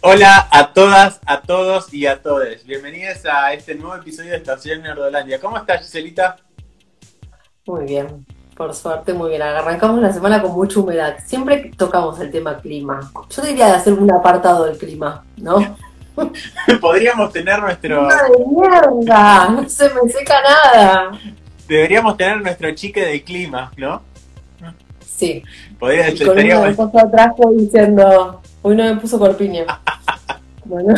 Hola a todas, a todos y a todes. Bienvenidos a este nuevo episodio de Estación Nerdolandia. ¿Cómo estás, Giselita? Muy bien, por suerte, muy bien. Arrancamos la semana con mucha humedad. Siempre tocamos el tema clima. Yo diría de hacer un apartado del clima, ¿no? Podríamos tener nuestro. ¡Una de mierda! No se me seca nada. Deberíamos tener nuestro chique de clima, ¿no? Sí. Podría y con una de cosas atrás diciendo, hoy no me puso corpiño. bueno.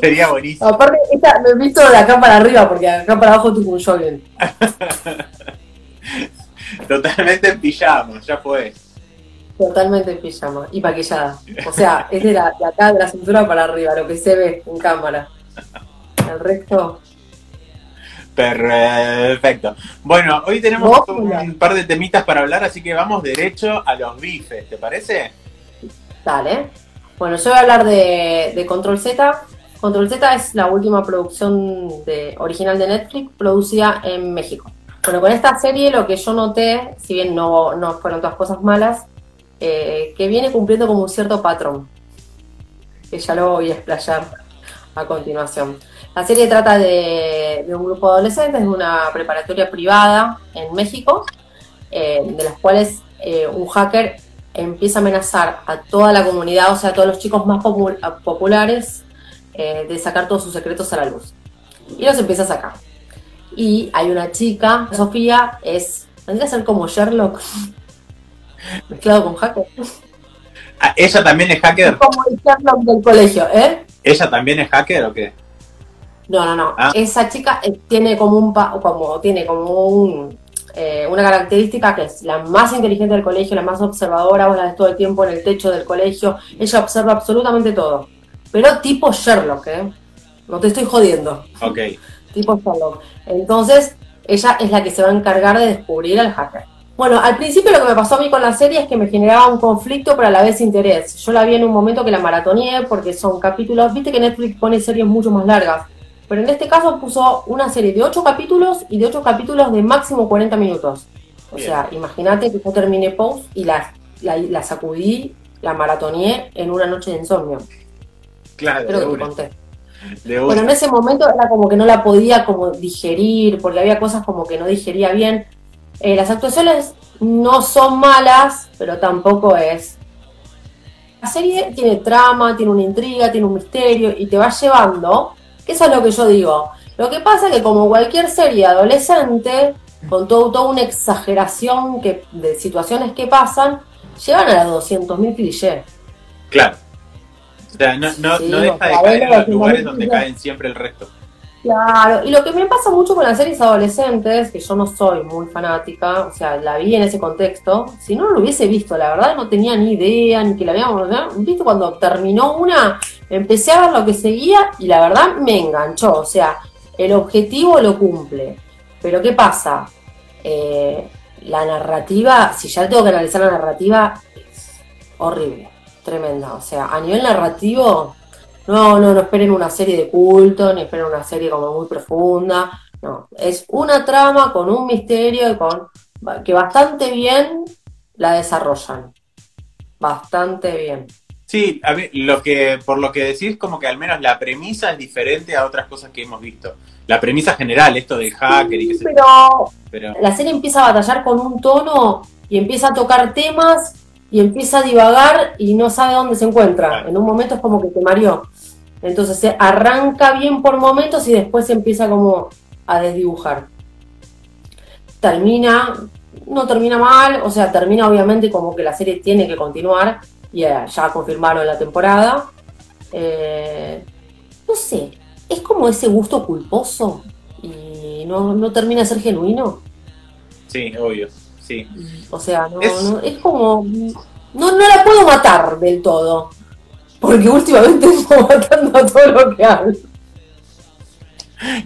Sería buenísimo. Aparte, esta, me he visto de acá para arriba, porque acá para abajo tuvo un jogging. Totalmente en pijama, ya fue. Totalmente en pijama y maquillada. O sea, es de, la, de acá, de la cintura para arriba, lo que se ve en cámara. El resto. Perfecto. Bueno, hoy tenemos un par de temitas para hablar, así que vamos derecho a los bifes, ¿te parece? Bueno, yo voy a hablar de, Control Z. Control Z es la última producción original de Netflix producida en México. Bueno, con esta serie lo que yo noté, si bien no, no fueron todas cosas malas, eh, que viene cumpliendo como un cierto patrón, que ya lo voy a explayar a continuación. La serie trata de, un grupo de adolescentes de una preparatoria privada en México, eh, de las cuales eh, un hacker empieza a amenazar a toda la comunidad, o sea, a todos los chicos más populares, eh, de sacar todos sus secretos a la luz. Y los empieza a sacar. Y hay una chica, Sofía, es, vendría a ser como Sherlock, mezclado con hacker. Ah, ¿Ella también es hacker? como el Sherlock del colegio, ¿eh? ¿Ella también es hacker o qué? No, no, no. Ah. Esa chica eh, tiene como un como tiene como un eh, una característica que es la más inteligente del colegio, la más observadora, vos la ves todo el tiempo en el techo del colegio, ella observa absolutamente todo. Pero tipo Sherlock, ¿eh? No te estoy jodiendo. Ok. tipo Sherlock. Entonces, ella es la que se va a encargar de descubrir al hacker. Bueno, al principio lo que me pasó a mí con la serie es que me generaba un conflicto, pero a la vez interés. Yo la vi en un momento que la maratoneé porque son capítulos, viste que Netflix pone series mucho más largas. Pero en este caso puso una serie de 8 capítulos y de 8 capítulos de máximo 40 minutos. O sea, imagínate que yo terminé Post y la, la, sacudí, la maratoneé en una noche de insomnio. Claro, Creo que te conté. Pero en ese momento era como que no la podía como digerir, porque había cosas como que no digería bien. Eh, las actuaciones no son malas, pero tampoco es. La serie tiene trama, tiene una intriga, tiene un misterio y te va llevando eso es lo que yo digo. Lo que pasa es que como cualquier serie adolescente, con todo, toda una exageración que, de situaciones que pasan, llegan a los 200.000 clichés. Claro. O sea, no, no, no deja de caer en los lugares donde caen siempre el resto. Claro, y lo que me pasa mucho con las series adolescentes, que yo no soy muy fanática, o sea, la vi en ese contexto, si no lo hubiese visto, la verdad no tenía ni idea, ni que la habíamos visto cuando terminó una, empecé a ver lo que seguía y la verdad me enganchó, o sea, el objetivo lo cumple. Pero ¿qué pasa? Eh, la narrativa, si ya tengo que analizar la narrativa, es horrible, tremenda, o sea, a nivel narrativo no, no, no esperen una serie de culto, ni esperen una serie como muy profunda. No, es una trama con un misterio y con que bastante bien la desarrollan. Bastante bien. Sí, a mí, lo que, por lo que decís, como que al menos la premisa es diferente a otras cosas que hemos visto. La premisa general, esto del hacker y que pero, pero la serie empieza a batallar con un tono y empieza a tocar temas y empieza a divagar y no sabe dónde se encuentra. En un momento es como que te mareó. Entonces se arranca bien por momentos y después se empieza como a desdibujar. Termina, no termina mal, o sea, termina obviamente como que la serie tiene que continuar, y ya confirmaron la temporada. Eh, no sé, es como ese gusto culposo y no, termina de ser genuino. Sí, obvio, sí. O sea, no, es como... No, no la puedo matar del todo. Porque últimamente estoy matando a todo lo que hablo.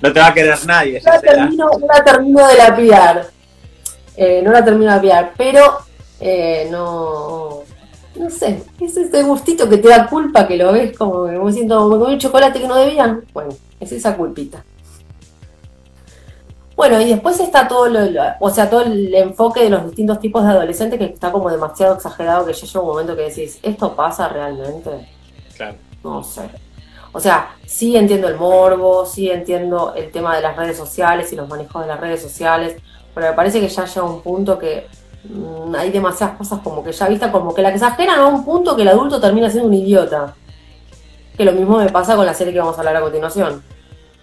No te va a querer nadie. No la, termino, no la termino de lapidar. Eh, no la termino de lapidar, pero eh, no. No sé, es ese gustito que te da culpa que lo ves como me siento, me comí un chocolate que no debían. Bueno, es esa culpita. Bueno, y después está todo lo, o sea, todo el enfoque de los distintos tipos de adolescentes que está como demasiado exagerado que llega un momento que decís, ¿esto pasa realmente? Claro. No sé. O sea, sí entiendo el morbo, sí entiendo el tema de las redes sociales y los manejos de las redes sociales, pero me parece que ya llega un punto que hay demasiadas cosas como que ya vista, como que la exageran a un punto que el adulto termina siendo un idiota. Que lo mismo me pasa con la serie que vamos a hablar a continuación.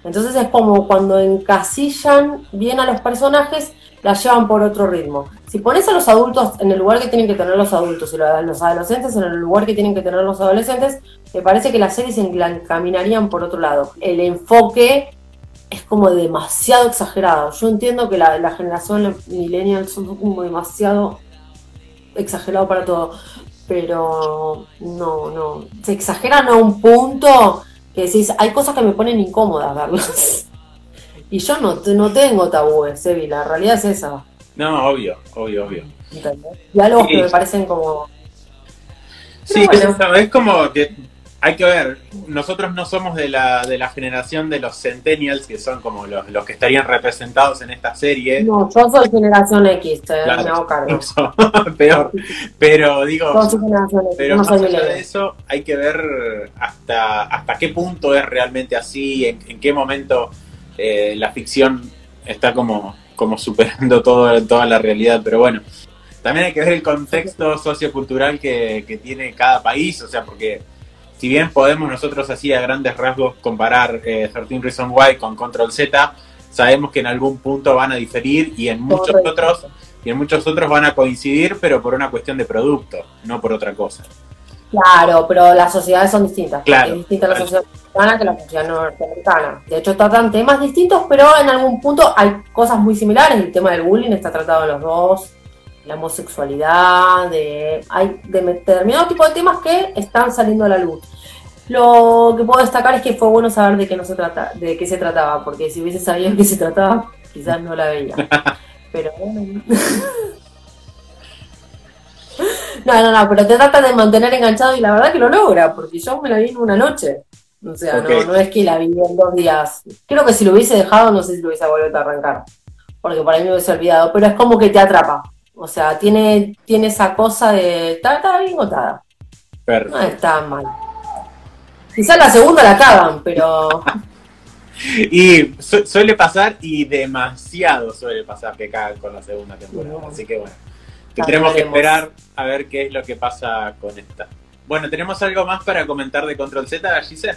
Entonces es como cuando encasillan bien a los personajes, la llevan por otro ritmo. Si pones a los adultos en el lugar que tienen que tener los adultos y los adolescentes en el lugar que tienen que tener los adolescentes, me parece que las series se encaminarían por otro lado. El enfoque es como demasiado exagerado. Yo entiendo que la, la generación millennial son como demasiado exagerado para todo, pero no, no. Se exageran a un punto que decís, hay cosas que me ponen incómodas verlas. y yo no, no tengo tabúes, Sevi, la realidad es esa. No, obvio, obvio, obvio. Diálogos que me parecen como... Sí, es como que hay que ver, nosotros no somos de la, de la generación de los centennials, que son como los, los que estarían representados en esta serie. No, yo soy generación X, te me hago cargo. peor. Pero digo, pero más allá de eso, hay que ver hasta, hasta qué punto es realmente así, en, en qué momento eh, la ficción está como, como superando todo, toda la realidad. Pero bueno, también hay que ver el contexto sociocultural que, que tiene cada país, o sea, porque si bien podemos nosotros así a grandes rasgos comparar eh, 13 Reasons Why con Control Z, sabemos que en algún punto van a diferir y en muchos otros y en muchos otros van a coincidir, pero por una cuestión de producto, no por otra cosa. Claro, pero las sociedades son distintas. Claro, es distinta la sociedad americana que la sociedad norteamericana. De hecho, tratan temas distintos, pero en algún punto hay cosas muy similares. El tema del bullying está tratado en los dos la homosexualidad, de, hay de determinado tipo de temas que están saliendo a la luz. Lo que puedo destacar es que fue bueno saber de qué no se trata, de qué se trataba, porque si hubiese sabido de qué se trataba, quizás no la veía. Pero bueno. No, no, no, pero te trata de mantener enganchado y la verdad que lo logra, porque yo me la vi en una noche. O sea, no, no es que la vi en dos días. Creo que si lo hubiese dejado, no sé si lo hubiese vuelto a arrancar. Porque por ahí me hubiese olvidado, pero es como que te atrapa. O sea, tiene, tiene esa cosa de. Está, bien gotada. No está mal. Quizás la segunda la cagan, pero. y suele pasar y demasiado suele pasar que cagan con la segunda temporada. Así que bueno. Tendremos que esperar a ver qué es lo que pasa con esta. Bueno, ¿tenemos algo más para comentar de Control Z, Gise?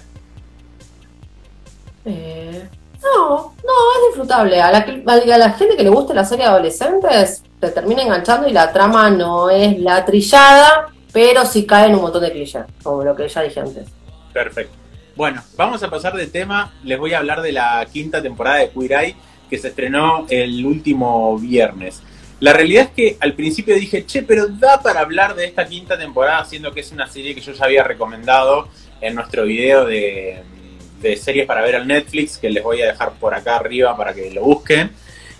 Eh, no, no, es disfrutable. A la, a la gente que le guste la serie de adolescentes, te termina enganchando y la trama no es la trillada, pero sí cae en un montón de clichés, como lo que ya dije antes. Perfecto. Bueno, vamos a pasar de tema. Les voy a hablar de la quinta temporada de Queer Eye que se estrenó el último viernes. La realidad es que al principio dije, che, pero da para hablar de esta quinta temporada, siendo que es una serie que yo ya había recomendado en nuestro video de, de series para ver al Netflix, que les voy a dejar por acá arriba para que lo busquen.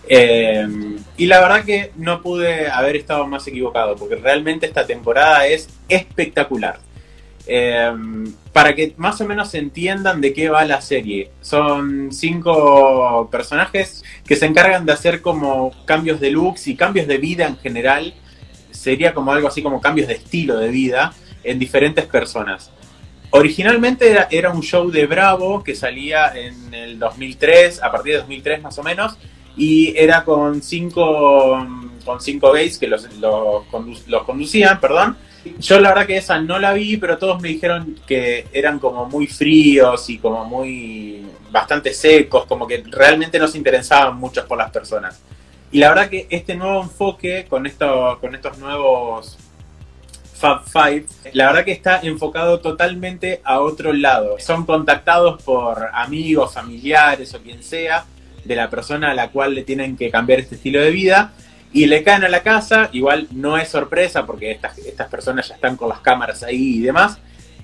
Eh, y la verdad que no pude haber estado más equivocado, porque realmente esta temporada es espectacular. Eh, para que más o menos entiendan de qué va la serie, son cinco personajes que se encargan de hacer como cambios de looks y cambios de vida en general. Sería como algo así como cambios de estilo de vida en diferentes personas. Originalmente era un show de Bravo que salía en el 2003, a partir de 2003 más o menos, y era con cinco, con cinco gays que los, los, conducían, perdón. Yo la verdad que esa no la vi, pero todos me dijeron que eran como muy fríos y como muy bastante secos, como que realmente no se interesaban mucho por las personas. Y la verdad que este nuevo enfoque con, esto, con estos nuevos Fab Five, la verdad que está enfocado totalmente a otro lado. Son contactados por amigos, familiares o quien sea, de la persona a la cual le tienen que cambiar este estilo de vida y le caen a la casa, igual no es sorpresa porque estas, estas personas ya están con las cámaras ahí y demás,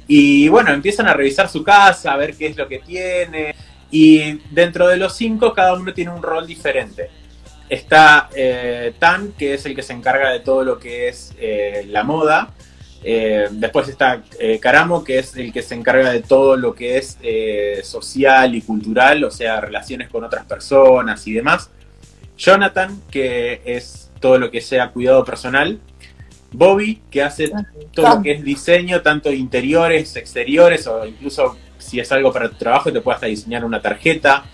y bueno, empiezan a revisar su casa, a ver qué es lo que tiene, y dentro de los cinco cada uno tiene un rol diferente. Está eh, Tan, que es el que se encarga de todo lo que es eh, la moda, eh, después está eh, Caramo, que es el que se encarga de todo lo que es eh, social y cultural, o sea, relaciones con otras personas y demás. Jonathan, que es todo lo que sea cuidado personal. Bobby, que hace todo lo que es diseño, tanto interiores, exteriores, o incluso si es algo para tu trabajo, te puede hasta diseñar una tarjeta.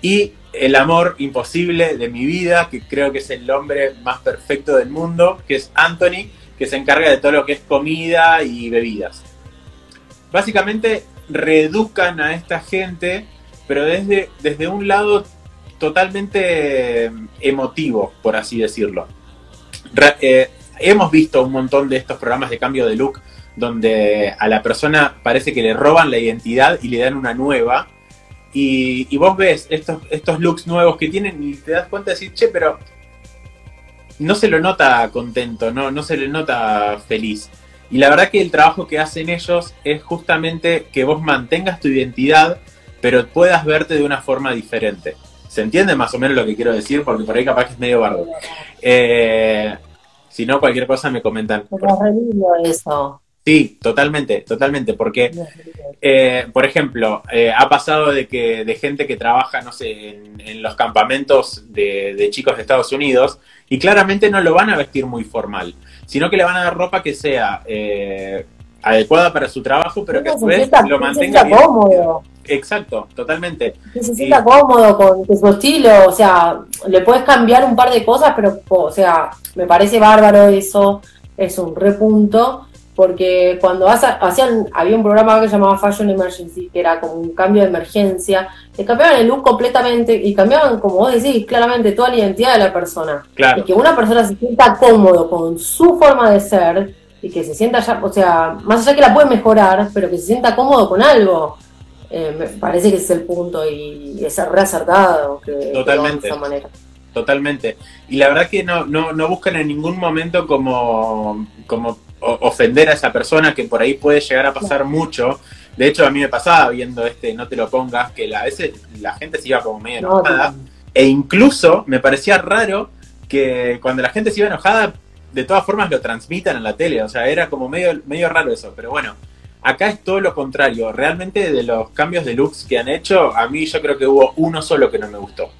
Y el amor imposible de mi vida, que creo que es el hombre más perfecto del mundo, que es Anthony, que se encarga de todo lo que es comida y bebidas. Básicamente reeducan a esta gente, pero desde, desde un lado totalmente emotivo, por así decirlo. Eh, hemos visto un montón de estos programas de cambio de look donde a la persona parece que le roban la identidad y le dan una nueva. Y, vos ves estos, estos looks nuevos que tienen y te das cuenta de decir, che, pero no se lo nota contento, no, no se le nota feliz. Y la verdad que el trabajo que hacen ellos es justamente que vos mantengas tu identidad, pero puedas verte de una forma diferente. ¿Se entiende más o menos lo que quiero decir? Porque por ahí capaz que es medio bardo. Eh, si no, cualquier cosa me comentan. eso. Sí, totalmente, totalmente, porque, eh, por ejemplo, eh, ha pasado de que de gente que trabaja, no sé, en, los campamentos de, chicos de Estados Unidos y claramente no lo van a vestir muy formal, sino que le van a dar ropa que sea eh, adecuada para su trabajo, pero que a su vez lo mantenga cómodo. Exacto, totalmente. Que se sienta cómodo con su estilo, o sea, le puedes cambiar un par de cosas, pero, o sea, me parece bárbaro eso, es un repunto porque cuando hacían, había un programa que se llamaba Fashion Emergency, que era como un cambio de emergencia, le cambiaban el look completamente y cambiaban, como vos decís, claramente toda la identidad de la persona. Y que una persona se sienta cómodo con su forma de ser y que se sienta ya, o sea, más allá que la puede mejorar, pero que se sienta cómodo con algo. Eh, me parece que es el punto y es reacertado que, Totalmente. de esa manera. Totalmente. Y la verdad que no, no, no buscan en ningún momento como, como ofender a esa persona, que por ahí puede llegar a pasar mucho. De hecho, a mí me pasaba viendo este No te lo pongas, que a veces la gente se iba como medio enojada. E incluso me parecía raro que cuando la gente se iba enojada, de todas formas lo transmitan en la tele. O sea, era como medio, medio raro eso. Pero bueno, acá es todo lo contrario. Realmente de los cambios de looks que han hecho, a mí yo creo que hubo uno solo que no me gustó.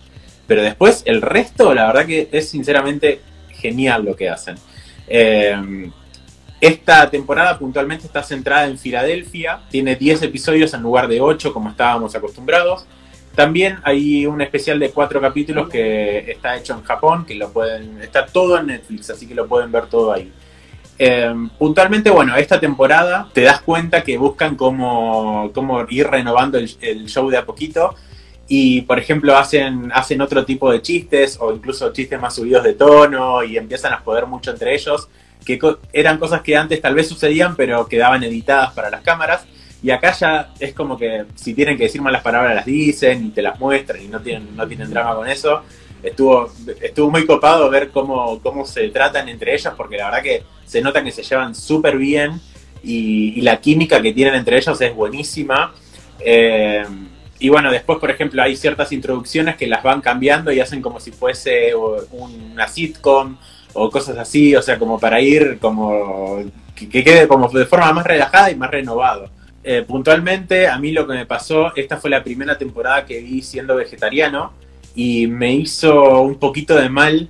Pero después, el resto, la verdad que es sinceramente genial lo que hacen. Eh, esta temporada puntualmente está centrada en Filadelfia, tiene 10 episodios en lugar de 8 como estábamos acostumbrados. También hay un especial de 4 capítulos que está hecho en Japón, que lo pueden, está todo en Netflix, así que lo pueden ver todo ahí. Em, puntualmente, bueno, esta temporada te das cuenta que buscan cómo, cómo ir renovando el, show de a poquito. Y, por ejemplo, hacen, hacen otro tipo de chistes o incluso chistes más subidos de tono y empiezan a joder mucho entre ellos que eran cosas que antes tal vez sucedían, pero quedaban editadas para las cámaras. Y acá ya es como que si tienen que decir malas palabras las dicen y te las muestran y no tienen, no tienen drama con eso. Estuvo, estuvo muy copado ver cómo, cómo se tratan entre ellas, porque la verdad que se nota que se llevan súper bien y, la química que tienen entre ellos es buenísima. Eh, y bueno, después, por ejemplo, hay ciertas introducciones que las van cambiando y hacen como si fuese una sitcom o cosas así, o sea, como para ir como que, quede como de forma más relajada y más renovado. Eh, puntualmente, a mí lo que me pasó, esta fue la primera temporada que vi siendo vegetariano y me hizo un poquito de mal,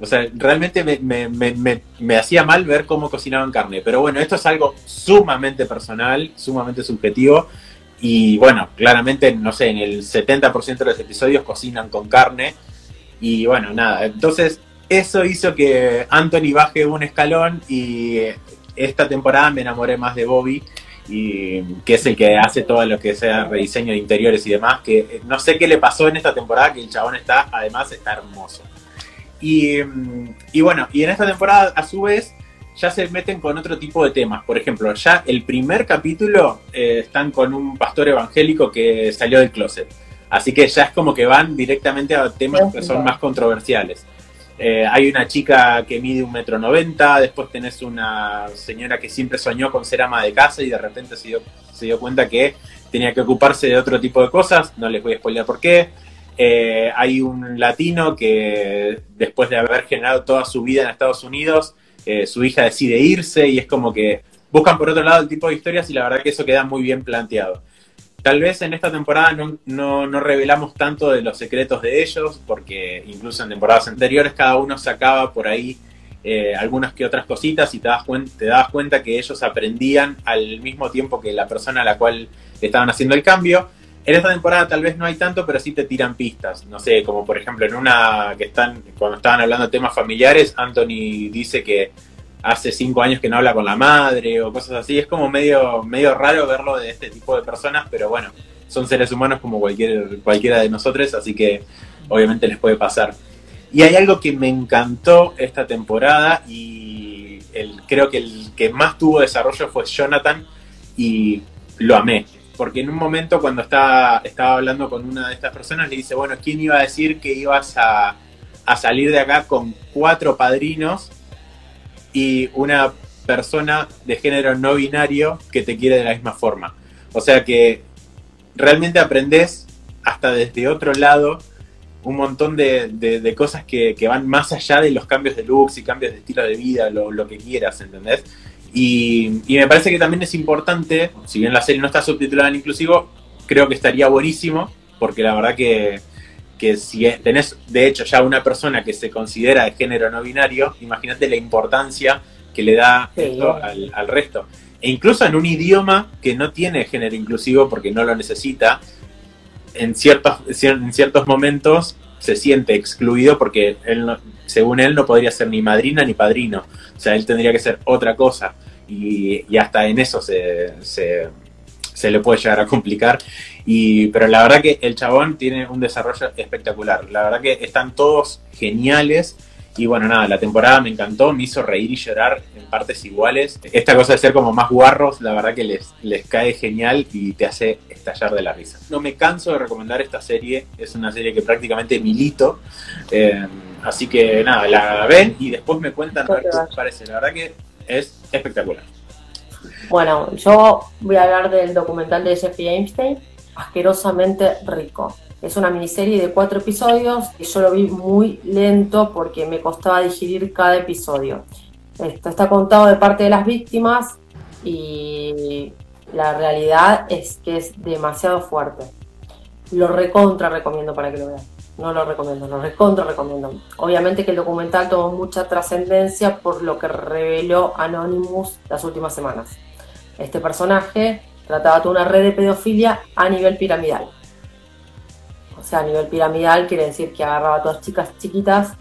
o sea, realmente me, me, me, me hacía mal ver cómo cocinaban carne, pero bueno, esto es algo sumamente personal, sumamente subjetivo. Y bueno, claramente, no sé, en el 70% de los episodios cocinan con carne. Y bueno, nada, entonces eso hizo que Anthony baje un escalón y esta temporada me enamoré más de Bobby, y que es el que hace todo lo que sea rediseño de interiores y demás, que no sé qué le pasó en esta temporada, que el chabón está, además está hermoso. Y, bueno, y en esta temporada a su vez ya se meten con otro tipo de temas. Por ejemplo, ya el primer capítulo eh, están con un pastor evangélico que salió del closet. Así que ya es como que van directamente a temas que son más controversiales. Eh, hay una chica que mide un metro noventa, después tenés una señora que siempre soñó con ser ama de casa y de repente se dio, se dio cuenta que tenía que ocuparse de otro tipo de cosas, no les voy a spoiler por qué. Eh, hay un latino que después de haber generado toda su vida en Estados Unidos, eh, su hija decide irse y es como que buscan por otro lado el tipo de historias y la verdad que eso queda muy bien planteado. Tal vez en esta temporada no, no, revelamos tanto de los secretos de ellos, porque incluso en temporadas anteriores cada uno sacaba por ahí eh, algunas que otras cositas y te das, te das cuenta que ellos aprendían al mismo tiempo que la persona a la cual estaban haciendo el cambio. En esta temporada tal vez no hay tanto, pero sí te tiran pistas. No sé, como por ejemplo en una que están, cuando estaban hablando de temas familiares, Anthony dice que hace cinco años que no habla con la madre o cosas así. Es como medio, medio raro verlo de este tipo de personas, pero bueno, son seres humanos como cualquier, cualquiera de nosotros, así que obviamente les puede pasar. Y hay algo que me encantó esta temporada y creo que el que más tuvo desarrollo fue Jonathan y lo amé. Porque en un momento cuando estaba, estaba hablando con una de estas personas le dice, bueno, ¿quién iba a decir que ibas a, a salir de acá con cuatro padrinos y una persona de género no binario que te quiere de la misma forma. O sea que realmente aprendes hasta desde otro lado un montón de, cosas que, van más allá de los cambios de looks y cambios de estilo de vida, lo, que quieras, ¿entendés? Y, me parece que también es importante, si bien la serie no está subtitulada en inclusivo, creo que estaría buenísimo, porque la verdad que, que si tenés de hecho ya una persona que se considera de género no binario, imagínate la importancia que le da esto al, resto. E incluso en un idioma que no tiene género inclusivo porque no lo necesita, en ciertos, en ciertos momentos se siente excluido porque él según él no podría ser ni madrina ni padrino. O sea, él tendría que ser otra cosa. Y, hasta en eso se, se le puede llegar a complicar. Y, pero la verdad que el chabón tiene un desarrollo espectacular. La verdad que están todos geniales. Y bueno, nada, la temporada me encantó, me hizo reír y llorar en partes iguales. Esta cosa de ser como más guarros, la verdad que les, les cae genial y te hace estallar de la risa. No me canso de recomendar esta serie, es una serie que prácticamente milito. Eh, así que nada, la ven y después me cuentan a ver qué les parece. La verdad que es espectacular. Bueno, yo voy a hablar del documental de Jeffrey Einstein, Asquerosamente Rico. Es una miniserie de cuatro episodios y yo lo vi muy lento porque me costaba digerir cada episodio. Esto está contado de parte de las víctimas y la realidad es que es demasiado fuerte. Lo recontra recomiendo para que lo vean. No lo recomiendo, lo recontra recomiendo. Obviamente que el documental tomó mucha trascendencia por lo que reveló Anonymous las últimas semanas. Este personaje trataba toda una red de pedofilia a nivel piramidal. O sea, a nivel piramidal quiere decir que agarraba a todas chicas chiquitas.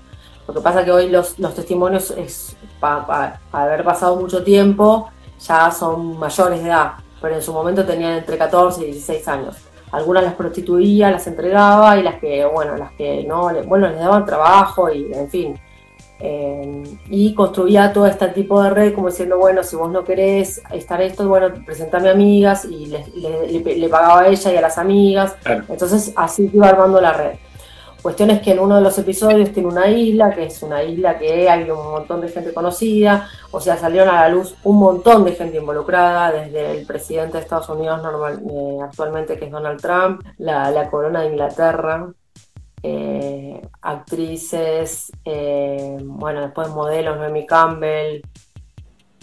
Lo que pasa que hoy los, testimonios, es, para haber pasado mucho tiempo, ya son mayores de edad, pero en su momento tenían entre 14 y 16 años. Algunas las prostituía, las entregaba y las que, bueno, las que no, bueno, les daban trabajo y, en fin, eh, y construía todo este tipo de red como diciendo, bueno, si vos no querés estar esto, bueno, presentame amigas y le, pagaba a ella y a las amigas. Entonces así iba armando la red. Cuestión es que en uno de los episodios tiene una isla, que es una isla que hay un montón de gente conocida, o sea, salieron a la luz un montón de gente involucrada, desde el presidente de Estados Unidos normal, eh, actualmente, que es Donald Trump, la corona de Inglaterra, eh, actrices, eh, bueno, después modelos, Noemi Campbell,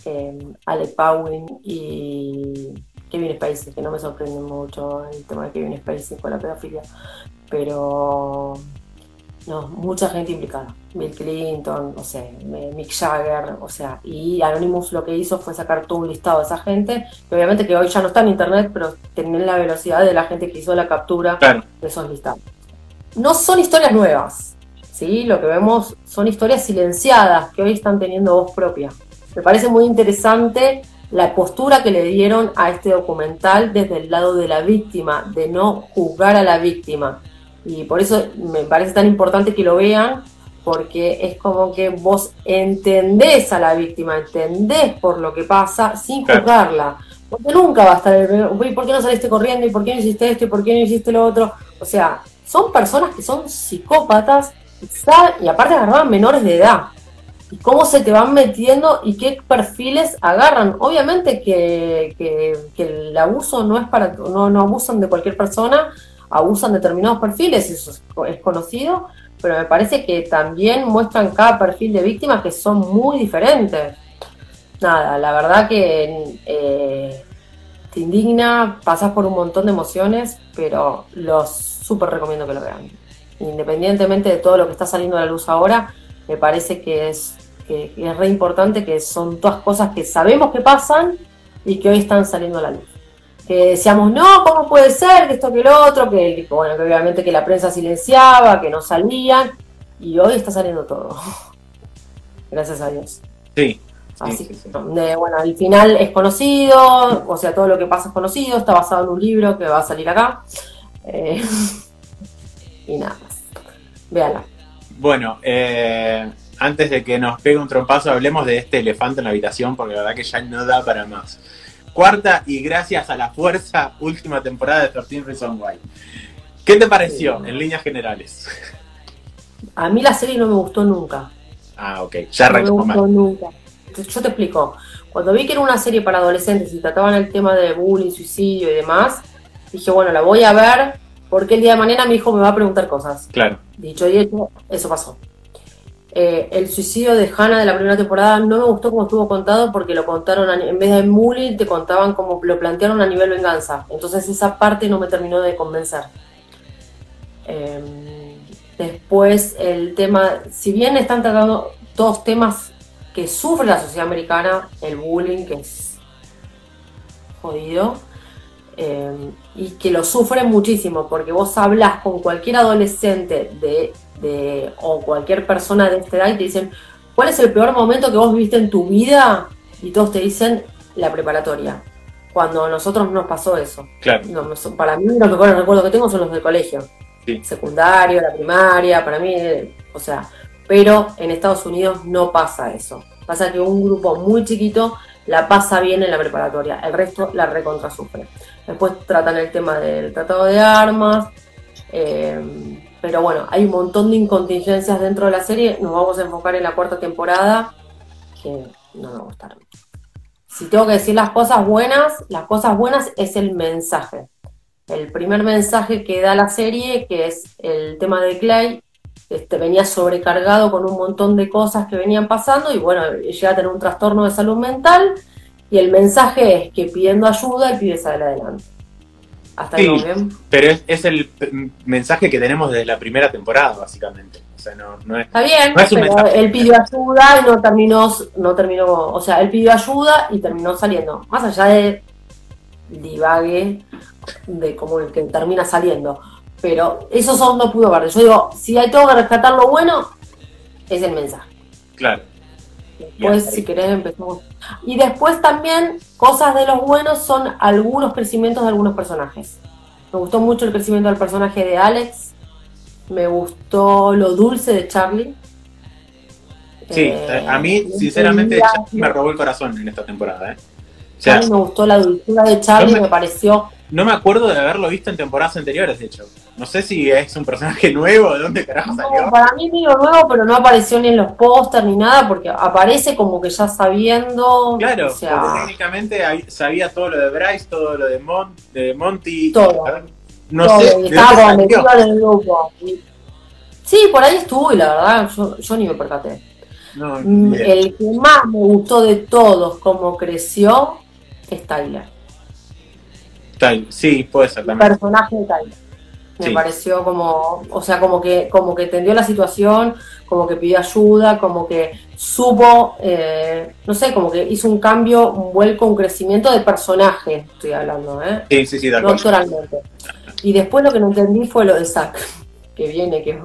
eh, Alec Powin y Kevin Spacey, que no me sorprende mucho el tema de Kevin Spacey con la pedofilia, pero no, mucha gente implicada. Bill Clinton, no sé, Mick Jagger, o sea, y Anonymous lo que hizo fue sacar todo un listado de esa gente, que obviamente que hoy ya no está en internet, pero tienen la velocidad de la gente que hizo la captura de esos listados no son historias nuevas, ¿sí? Lo que vemos son historias silenciadas que hoy están teniendo voz propia. Me parece muy interesante la postura que le dieron a este documental desde el lado de la víctima, de no juzgar a la víctima. Y por eso me parece tan importante que lo vean, porque es como que vos entendés a la víctima, entendés por lo que pasa sin juzgarla. Porque nunca va a estar el, ¿por qué no saliste corriendo? ¿Y por qué no hiciste esto? ¿Y por qué no hiciste lo otro? O sea, son personas que son psicópatas y aparte agarraban menores de edad. Y cómo se te van metiendo y qué perfiles agarran. Obviamente que, el abuso no es para, no, no abusan de cualquier persona, abusan determinados perfiles, eso es, conocido, pero me parece que también muestran cada perfil de víctimas que son muy diferentes. Nada, la verdad que eh, te indigna, pasas por un montón de emociones, pero los súper recomiendo que lo vean. Independientemente de todo lo que está saliendo a la luz ahora, me parece que es, que, es re importante, que son todas cosas que sabemos que pasan y que hoy están saliendo a la luz. Que decíamos, no, ¿cómo puede ser? Que esto, que lo otro, que, bueno, que obviamente que la prensa silenciaba, que no salían, y hoy está saliendo todo. Gracias a Dios. Sí, Así que, bueno, el final es conocido, o sea, todo lo que pasa es conocido, está basado en un libro que va a salir acá. Eh, y nada más. Véanla. Bueno, eh, antes de que nos pegue un trompazo, hablemos de este elefante en la habitación, porque la verdad que ya no da para más. Cuarta y gracias a la fuerza, última temporada de 13 Reasons Why. ¿Qué te pareció en líneas generales? A mí la serie no me gustó nunca. Ah, ok, ya arrancó No me gustó nunca. Yo te explico. Cuando vi que era una serie para adolescentes y trataban el tema de bullying, suicidio y demás, dije, bueno, la voy a ver porque el día de mañana mi hijo me va a preguntar cosas. Claro. Dicho y hecho, eso pasó. Eh, el suicidio de Hannah de la primera temporada no me gustó como estuvo contado porque lo contaron, en vez de bullying, te contaban como lo plantearon a nivel venganza. Entonces esa parte no me terminó de convencer. Em, después el tema, si bien están tratando todos temas que sufre la sociedad americana, el bullying, que es jodido, eh, y que lo sufren muchísimo, porque vos hablas con cualquier adolescente de, de, o cualquier persona de esta edad y te dicen, ¿cuál es el peor momento que vos viviste en tu vida? Y todos te dicen la preparatoria. Cuando a nosotros nos pasó eso. Claro. para mí los mejores recuerdos que tengo son los del colegio. Secundario, la primaria, para mí, o sea, pero en Estados Unidos no pasa eso. Pasa que un grupo muy chiquito la pasa bien en la preparatoria, el resto la recontra sufre. Después tratan el tema del tratado de armas, eh, pero bueno, hay un montón de incontingencias dentro de la serie. Nos vamos a enfocar en la cuarta temporada, que no me gustaron. Si tengo que decir las cosas buenas, las cosas buenas es el mensaje. El primer mensaje que da la serie, que es el tema de Clay, este, venía sobrecargado con un montón de cosas que venían pasando y bueno, llega a tener un trastorno de salud mental y el mensaje es que pidiendo ayuda el pibe sale adelante. Hasta sí, bien. Pero es, el mensaje que tenemos desde la primera temporada, básicamente. O sea, no, no es, Está bien, pero él pidió ayuda y no terminó, no terminó, o sea, él pidió ayuda y terminó saliendo. Más allá de divague de cómo el que termina saliendo. Pero eso son no pudo ver. Yo digo, si hay todo que rescatar lo bueno, es el mensaje. Claro. Después, si querés, empezamos. Y después también, cosas de los buenos son algunos crecimientos de algunos personajes. Me gustó mucho el crecimiento del personaje de Alex. Me gustó lo dulce de Charlie. Sí, eh, a mí, sinceramente, me robó el corazón en esta temporada. ¿eh? a mí me gustó la dulzura de Charlie, me pareció no me acuerdo de haberlo visto en temporadas anteriores, de hecho. No sé si es un personaje nuevo, de dónde carajo salió. para mí digo nuevo, pero no apareció ni en los pósters ni nada, porque aparece como que ya sabiendo. Claro, porque técnicamente sabía todo lo de Bryce, todo lo de, de Monty. Todo. No sé. Estaba en el grupo. Sí, por ahí estuve, la verdad, yo, yo ni me percaté. Mm, el que más me gustó de todos, como creció, es Tyler sí, puede ser también. personaje de Tyler. Me pareció como, o sea, como que, como que entendió la situación, como que pidió ayuda, como que supo, eh, no sé, como que hizo un cambio, un vuelco, un crecimiento de personaje, estoy hablando, ¿eh? Sí, sí, sí, de No Y después lo que no entendí fue lo de Zack, que viene, que...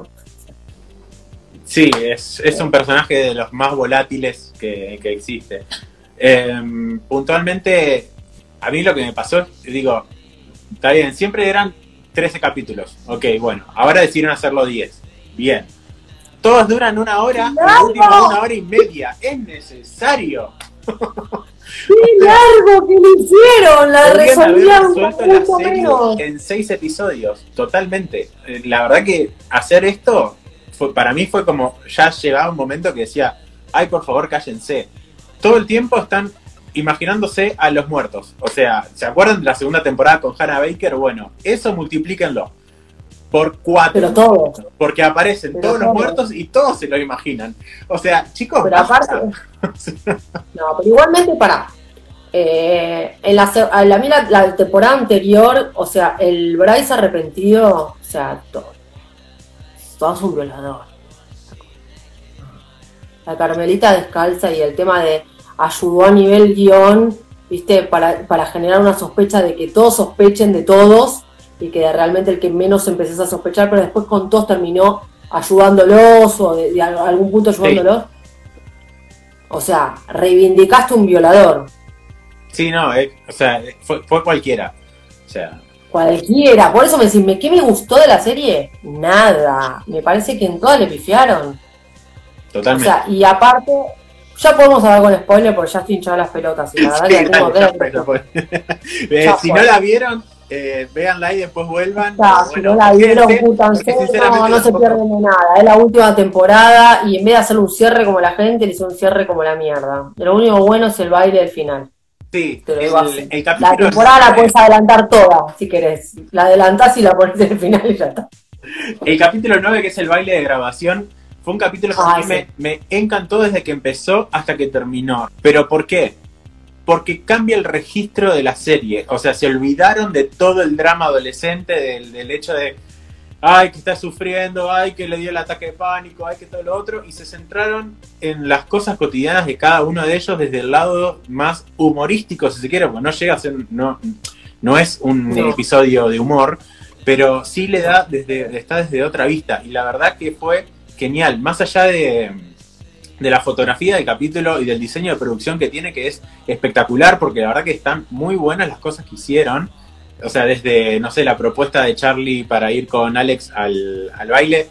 Sí, es, es un personaje de los más volátiles que, que existe. Em, puntualmente, a mí lo que me pasó, digo, está bien, siempre eran 13 capítulos. Ok, bueno, ahora decidieron hacerlo 10. Bien. Todos duran una hora, último una hora y media. Es necesario. ¡Qué largo que lo hicieron! La resolvieron la en seis episodios, totalmente. Eh, la verdad que hacer esto, fue, para mí fue como, ya llegaba un momento que decía, ay, por favor, cállense. Todo el tiempo están imaginándose a los muertos. O sea, ¿se acuerdan de la segunda temporada con Hannah Baker? Bueno, eso multiplíquenlo por cuatro. Pero todos. Porque aparecen todos los muertos y todos se lo imaginan. O sea, chicos. Pero aparte. no, pero igualmente, para. Eh, en la, la, mira, la temporada anterior, o sea, el Bryce arrepentido, o sea, todo, todo es un violador. La Carmelita descalza y el tema de ayudó a nivel guion, viste, para, para generar una sospecha de que todos sospechen de todos y que realmente el que menos empezás a sospechar, pero después con todos terminó ayudándolos o de, de algún punto ayudándolos. O sea, reivindicaste un violador. Sí, no, eh, o sea, fue, fue cualquiera. O sea, Cualquiera. Por eso me decís, ¿me- ¿qué me gustó de la serie? Nada. Me parece que en todas le pifiaron. O totalmente. sea, y aparte, ya podemos hablar con spoiler porque ya estoy hinchada las pelotas. Y la verdad Sí, que tengo dale, ya fue. Eh, si fue. no la vieron, eh, véanla y después vuelvan. Ya, Pero si bueno, no la vieron, putanse, no, no se pierden de nada. Es la última temporada y en vez de hacer un cierre como la gente, le hizo un cierre como la mierda. Lo único bueno es el baile del final. Sí, Te lo el, así. el capítulo La temporada la puedes adelantar toda, si querés. La adelantás y la pones en el final y ya está. El capítulo 9, que es el baile de grabación, fue un capítulo que Ah, a mí sí. me, me encantó desde que empezó hasta que terminó. ¿Pero por qué? Porque cambia el registro de la serie. O sea, se olvidaron de todo el drama adolescente, del, del hecho de, ay, que está sufriendo, ay, que le dio el ataque de pánico, ay, que todo lo otro, y se centraron en las cosas cotidianas de cada uno de ellos desde el lado más humorístico, si se quiere, porque no llega a ser, no, no es un No. episodio de humor, pero sí le da desde, está desde otra vista, y la verdad que fue genial, más allá de, de la fotografía del capítulo y del diseño de producción que tiene, que es espectacular, porque la verdad que están muy buenas las cosas que hicieron. O sea, desde, no sé, la propuesta de Charlie para ir con Alex al, al baile,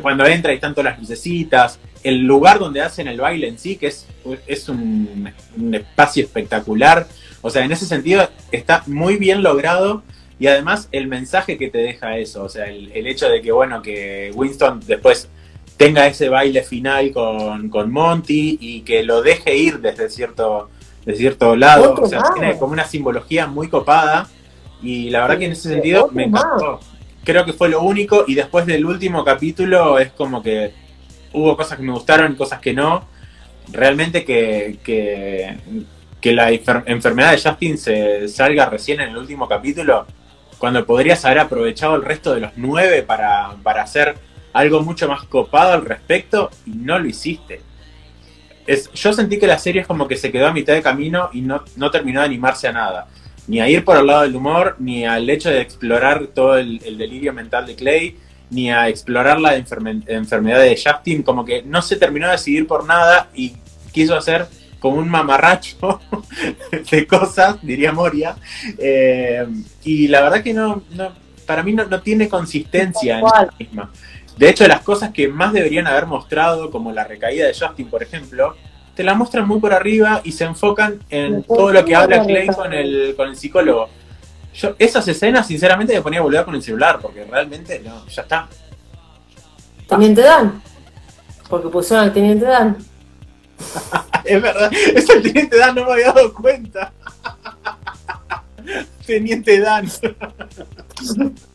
cuando entra y están todas las lucecitas, el lugar donde hacen el baile en sí, que es, es un, un espacio espectacular. O sea, en ese sentido está muy bien logrado. Y además el mensaje que te deja eso, o sea, el, el hecho de que, bueno, que Winston después tenga ese baile final con, con Monty y que lo deje ir desde cierto, de cierto lado, o sea, tiene como una simbología muy copada y la verdad que en ese sentido me encantó. Creo que fue lo único y después del último capítulo es como que hubo cosas que me gustaron y cosas que no. Realmente que, que, que la enfer- enfermedad de Justin se salga recién en el último capítulo, cuando podrías haber aprovechado el resto de los nueve para, para hacer algo mucho más copado al respecto y no lo hiciste. Es, yo sentí que la serie es como que se quedó a mitad de camino y no, no terminó de animarse a nada. Ni a ir por el lado del humor, ni al hecho de explorar todo el, el delirio mental de Clay, ni a explorar la enferme- enfermedad de Justin. Como que no se terminó de decidir por nada y quiso hacer como un mamarracho de cosas, diría Moria. Eh, y la verdad que no, no para mí no, no tiene consistencia en sí misma. De hecho, las cosas que más deberían haber mostrado, como la recaída de Justin, por ejemplo, te la muestran muy por arriba y se enfocan en todo lo que habla la Clay con el, con el psicólogo. Yo, esas escenas, sinceramente, me ponía a volver con el celular, porque realmente no, ya está. Teniente Dan. Porque pusieron al Teniente Dan. Es verdad, es el Teniente Dan, no me había dado cuenta. Teniente Dan.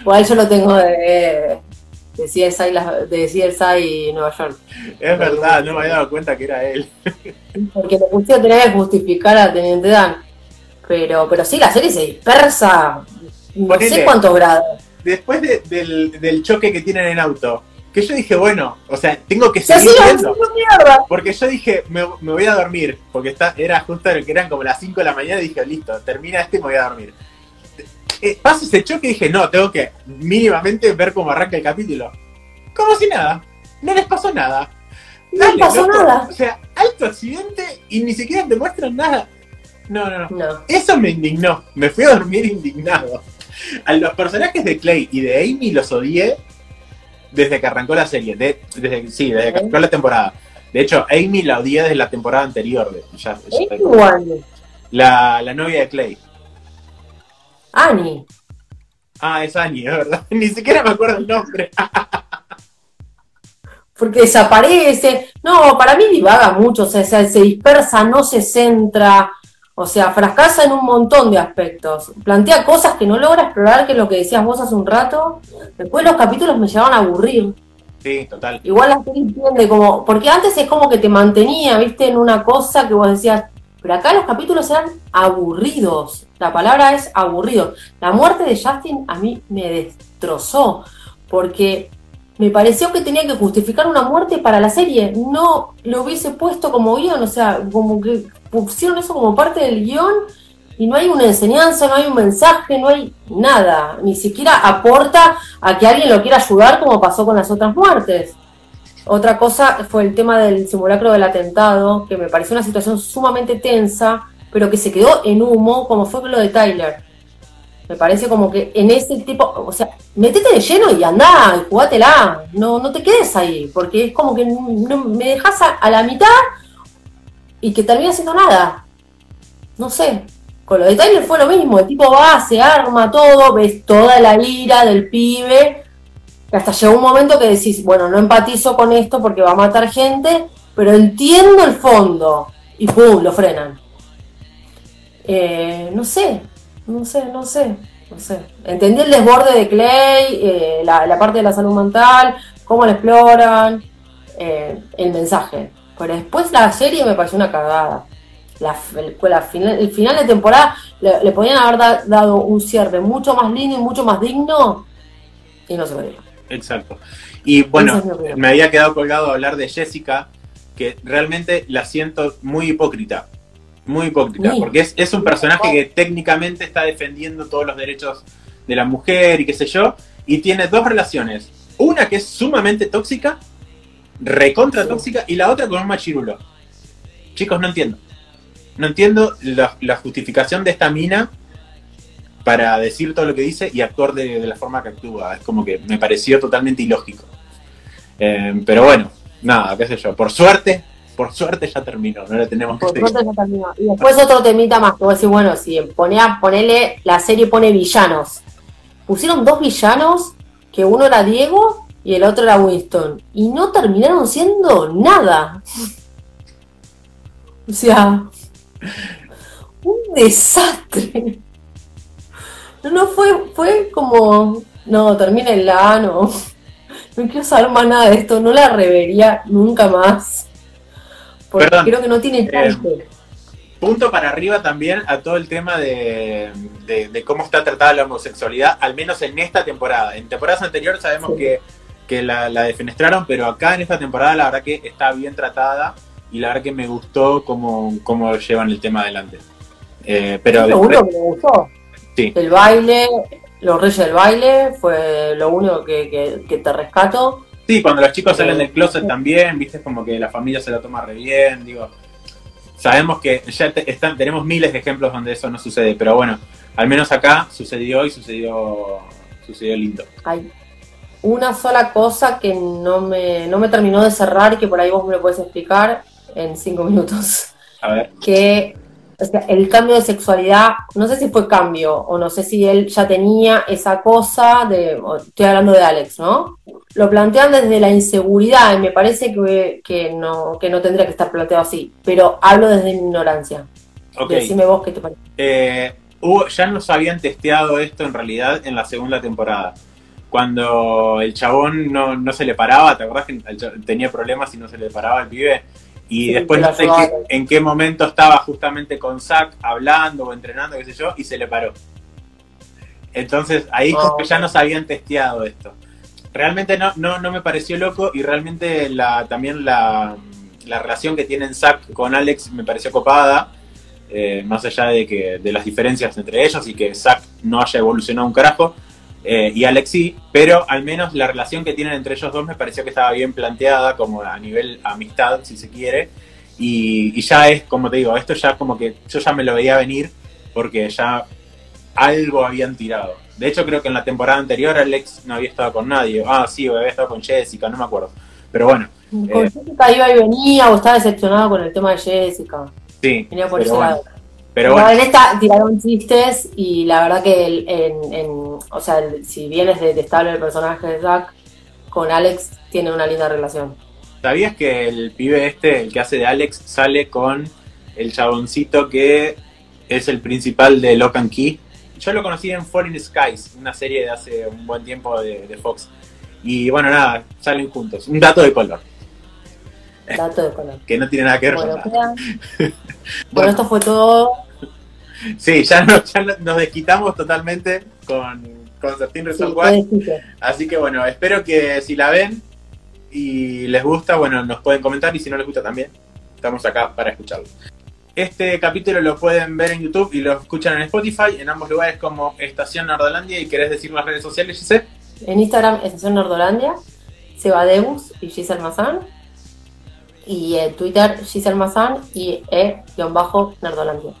Igual yo lo tengo de, de CSI, de CSI Nueva York. Es verdad, no me había dado cuenta que era él. Porque lo pusieron tenía que justificar a Teniente Dan. Pero, pero sí, la serie se dispersa. No Ponele. sé cuántos grados. Después de- del, del choque que tienen en auto, que yo dije, bueno, o sea, tengo que Se seguir viendo. Porque yo dije, me, me voy a dormir, porque está, era justo que eran como las 5 de la mañana y dije, listo, termina este y me voy a dormir. Eh, pasa ese choque y dije, no, tengo que mínimamente ver cómo arranca el capítulo. Como si nada, no les pasó nada. No Dale, pasó loco. nada. O sea, alto accidente y ni siquiera te muestran nada. No, no, no. No. Eso me indignó. Me fui a dormir indignado. A los personajes de Clay y de Amy los odié desde que arrancó la serie. De- desde, sí, desde que arrancó la temporada. De hecho, Amy la odié desde la temporada anterior. de- ya- la, la novia de Clay. Annie. Ah, es Annie, es verdad. Ni siquiera me acuerdo el nombre. Porque desaparece. No, para mí divaga mucho. O sea, se, dispersa, no se centra. O sea, fracasa en un montón de aspectos. Plantea cosas que no logra explorar, que es lo que decías vos hace un rato. Después los capítulos me llevaban a aburrir. Sí, total. Igual la serie entiende como, porque antes es como que te mantenía, viste, en una cosa que vos decías, Pero acá los capítulos eran aburridos. La palabra es aburrido. La muerte de Justin a mí me destrozó. Porque me pareció que tenía que justificar una muerte para la serie. No lo hubiese puesto como guion. O sea, como que pusieron eso como parte del guion. Y no hay una enseñanza, no hay un mensaje, no hay nada. Ni siquiera aporta a que alguien lo quiera ayudar como pasó con las otras muertes. Otra cosa fue el tema del simulacro del atentado, que me pareció una situación sumamente tensa, pero que se quedó en humo, como fue lo de Tyler. Me parece como que en ese tipo, o sea, metete de lleno y andá, y jugátela, no, no te quedes ahí, porque es como que me dejas a, a, la mitad y que termina haciendo nada. No sé. Con lo de Tyler fue lo mismo, el tipo va, se arma todo, ves toda la ira del pibe, hasta llegó un momento que decís, bueno, no empatizo con esto porque va a matar gente, pero entiendo el fondo. Y ¡pum! lo frenan. Eh, no sé, no sé, no sé, no sé. Entendí el desborde de Clay, eh, la, parte de la salud mental, cómo lo exploran, eh, el mensaje. Pero después la serie me pareció una cagada. La, el, el, final de temporada le, podían haber dado un cierre mucho más lindo y mucho más digno y no se me Exacto. Y bueno, me había quedado colgado a hablar de Jessica, que realmente la siento muy hipócrita. Muy hipócrita, porque es, es un personaje que técnicamente está defendiendo todos los derechos de la mujer y qué sé yo, y tiene dos relaciones. Una que es sumamente tóxica, recontra tóxica, y la otra con un machirulo. Chicos, no entiendo. No entiendo la, la justificación de esta mina para decir todo lo que dice y actuar de, la forma que actúa. Es como que me pareció totalmente ilógico. Eh, pero bueno, nada, qué sé yo. Por suerte, por suerte ya terminó, no le tenemos por suerte ya terminó. Y después otro temita más, que vos decís, bueno, si ponele, la serie pone villanos. Pusieron dos villanos, que uno era Diego y el otro era Winston. Y no terminaron siendo nada. O sea, un desastre. No, no, fue, fue como, no, la no, no quiero saber más nada de esto, no la revería nunca más. Porque creo que no tiene eh, tanto. punto para arriba también a todo el tema de, cómo está tratada la homosexualidad, al menos en esta temporada. En temporadas anteriores sabemos que, la, defenestraron, pero acá en esta temporada la verdad que está bien tratada y la verdad que me gustó cómo, cómo llevan el tema adelante. Eh, pero lo que me gustó. El baile, los reyes del baile, fue lo único que, te rescato. Sí, cuando los chicos salen del closet también, viste, como que la familia se la toma re bien, digo. Sabemos que ya están, tenemos miles de ejemplos donde eso no sucede, pero bueno, al menos acá sucedió y sucedió, sucedió lindo. Hay una sola cosa que no me, no me terminó de cerrar y que por ahí vos me lo puedes explicar en cinco minutos. A ver. Que el cambio de sexualidad, no sé si fue cambio o no sé si él ya tenía esa cosa de, estoy hablando de Alex, ¿no? Lo plantean desde la inseguridad y me parece que, que no, que no tendría que estar planteado así, pero hablo desde mi ignorancia. Okay. Decime vos qué te parece. Eh, ya nos habían testeado esto en realidad en la segunda temporada. Cuando el chabón no, no se le paraba, ¿te acordás que tenía problemas y no se le paraba al pibe? Y después no sé en qué momento estaba justamente con Zack hablando o entrenando, qué sé yo, y se le paró. Entonces ahí que ya nos habían testeado esto. Realmente no, no, no me pareció loco y realmente la, también la, relación que tienen Zack con Alex me pareció copada. Eh, más allá de que de las diferencias entre ellos y que Zack no haya evolucionado un carajo eh, y Alexi, pero al menos la relación que tienen entre ellos dos me pareció que estaba bien planteada, como a nivel amistad, si se quiere, y, ya es, como te digo, esto ya como que yo ya me lo veía venir, porque ya algo habían tirado. De hecho, creo que en la temporada anterior Alex no había estado con nadie. Ah, sí, había estado con Jessica, no me acuerdo. Pero bueno. Con eh, Jessica iba y venía o estaba decepcionado con el tema de Jessica. Sí. Venía por ese lado. Pero en esta tiraron chistes y la verdad que en, o sea, si bien es detestable el personaje de Zack, con Alex tiene una linda relación. ¿Sabías que el pibe este, el que hace de Alex, sale con el chaboncito que es el principal de Lock and Key? Yo lo conocí en Falling Skies, una serie de hace un buen tiempo de, Fox. Y bueno, nada, salen juntos. Un dato de color. Dato de color. que no tiene nada que ver Bueno, con nada. bueno, esto fue todo. Sí, ya, no- ya no- nos desquitamos totalmente con, con 13 Sí, Reasons fue Why. desquite. Así que bueno, espero que si la ven y les gusta, bueno, nos pueden comentar y si no les gusta también, estamos acá para escucharlo. Este capítulo lo pueden ver en YouTube y lo escuchan en Spotify, en ambos lugares como Estación Nardolandia. ¿Y querés decir las redes sociales, Giselle? En Instagram, Estación Nordolandia, Seba Deus y Giselle Mazán. Y en Twitter, Giselle Mazán y E-Nerdolandia.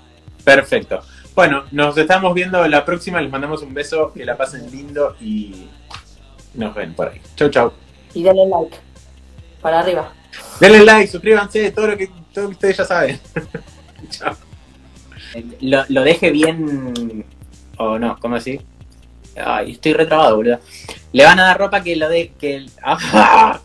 Perfecto. Bueno, nos estamos viendo la próxima. Les mandamos un beso, que la pasen lindo y nos ven por ahí. Chau, chau. Y denle like. Para arriba. Denle like, suscríbanse, todo lo que, todo lo que ustedes ya saben. chau. Lo, lo deje bien. O no, ¿cómo así? Ay, estoy retrabado, boludo. Le van a dar ropa que lo de. que ¡Ah!